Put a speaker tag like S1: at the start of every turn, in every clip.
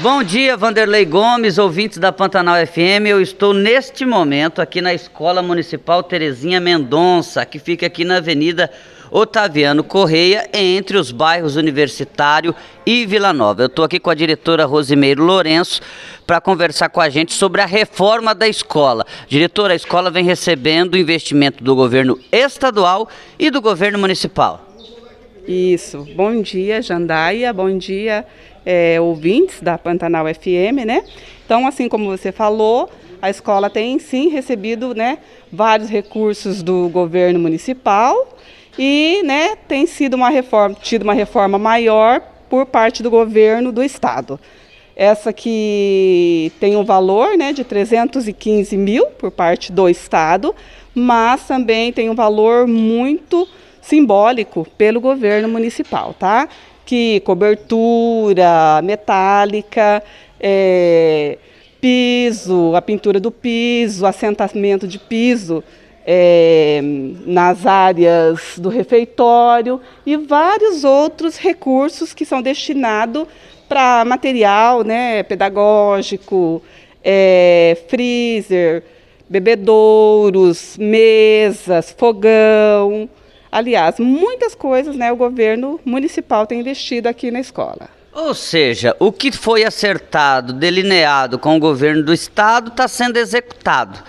S1: Bom dia, Vanderlei Gomes, ouvintes da Pantanal FM. Eu estou neste momento aqui na Escola Municipal Terezinha Mendonça, que fica aqui na Avenida Otaviano Correia, entre os bairros Universitário e Vila Nova. Eu estou aqui com a diretora Rosimeiro Lourenço para conversar com a gente sobre a reforma da escola. Diretora, a escola vem recebendo investimento do governo estadual e do governo municipal.
S2: Isso. Bom dia, Jandaia. Bom dia, é, ouvintes da Pantanal FM, né? Então, assim como você falou, a escola tem sim recebido, né, vários recursos do governo municipal e, né, tem sido uma reforma, tido uma reforma maior por parte do governo do estado. Essa que tem um valor, né, de 315 mil por parte do estado, mas também tem um valor muito simbólico pelo governo municipal, tá? Que cobertura metálica, é, piso, a pintura do piso, assentamento de piso é, nas áreas do refeitório e vários outros recursos que são destinados para material né, pedagógico, é, freezer, bebedouros, mesas, fogão, Aliás, muitas coisas né, o governo municipal tem investido aqui na escola.
S1: Ou seja, o que foi acertado, delineado com o governo do estado está sendo executado.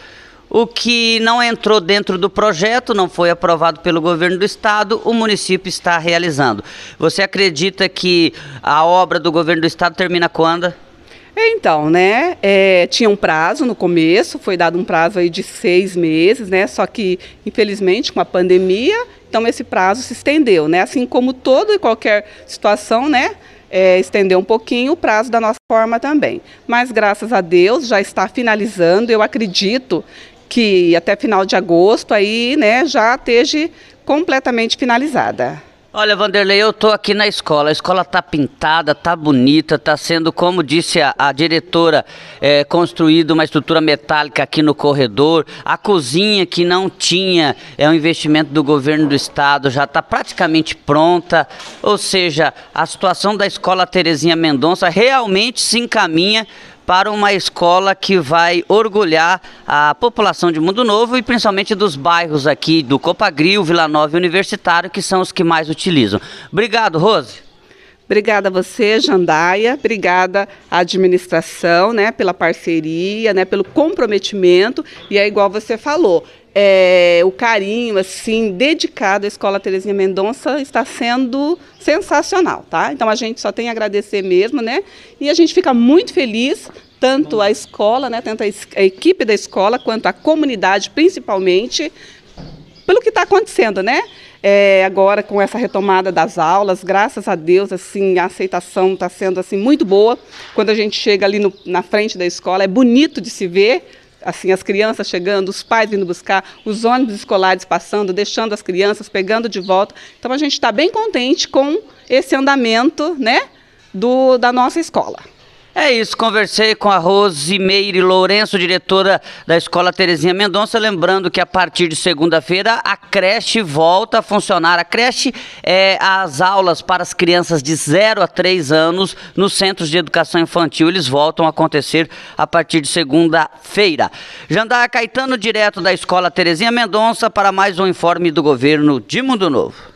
S1: O que não entrou dentro do projeto, não foi aprovado pelo governo do estado, o município está realizando. Você acredita que a obra do governo do estado termina quando?
S2: Então, né, é, tinha um prazo no começo, foi dado um prazo aí de seis meses, né, só que, infelizmente, com a pandemia, então esse prazo se estendeu, né, assim como toda e qualquer situação, né, é, estendeu um pouquinho o prazo da nossa forma também. Mas, graças a Deus, já está finalizando, eu acredito que até final de agosto aí, né, já esteja completamente finalizada.
S1: Olha, Vanderlei, eu estou aqui na escola. A escola está pintada, está bonita, está sendo, como disse a, a diretora, é, construída uma estrutura metálica aqui no corredor. A cozinha que não tinha é um investimento do governo do estado, já está praticamente pronta. Ou seja, a situação da escola Terezinha Mendonça realmente se encaminha para uma escola que vai orgulhar a população de Mundo Novo e principalmente dos bairros aqui do Copagril, Vila Nova e Universitário, que são os que mais utilizam. Obrigado, Rose.
S2: Obrigada a você, Jandaia. Obrigada à administração, né, pela parceria, né, pelo comprometimento. E é igual você falou, é, o carinho, assim, dedicado à Escola Terezinha Mendonça está sendo sensacional, tá? Então a gente só tem a agradecer mesmo, né? E a gente fica muito feliz tanto a escola, né, tanto a, equipe da escola quanto a comunidade, principalmente, pelo que está acontecendo, né? É, agora com essa retomada das aulas, graças a Deus, assim, a aceitação está sendo assim muito boa. Quando a gente chega ali no, na frente da escola, é bonito de se ver, assim as crianças chegando, os pais vindo buscar, os ônibus escolares passando, deixando as crianças, pegando de volta. Então a gente está bem contente com esse andamento, né, do, da nossa escola.
S1: É isso, conversei com a Rosimeire Lourenço, diretora da Escola Terezinha Mendonça, lembrando que a partir de segunda-feira a creche volta a funcionar. A creche é as aulas para as crianças de 0 a 3 anos nos centros de educação infantil, eles voltam a acontecer a partir de segunda-feira. Jandar Caetano, direto da Escola Terezinha Mendonça, para mais um informe do governo de Mundo Novo.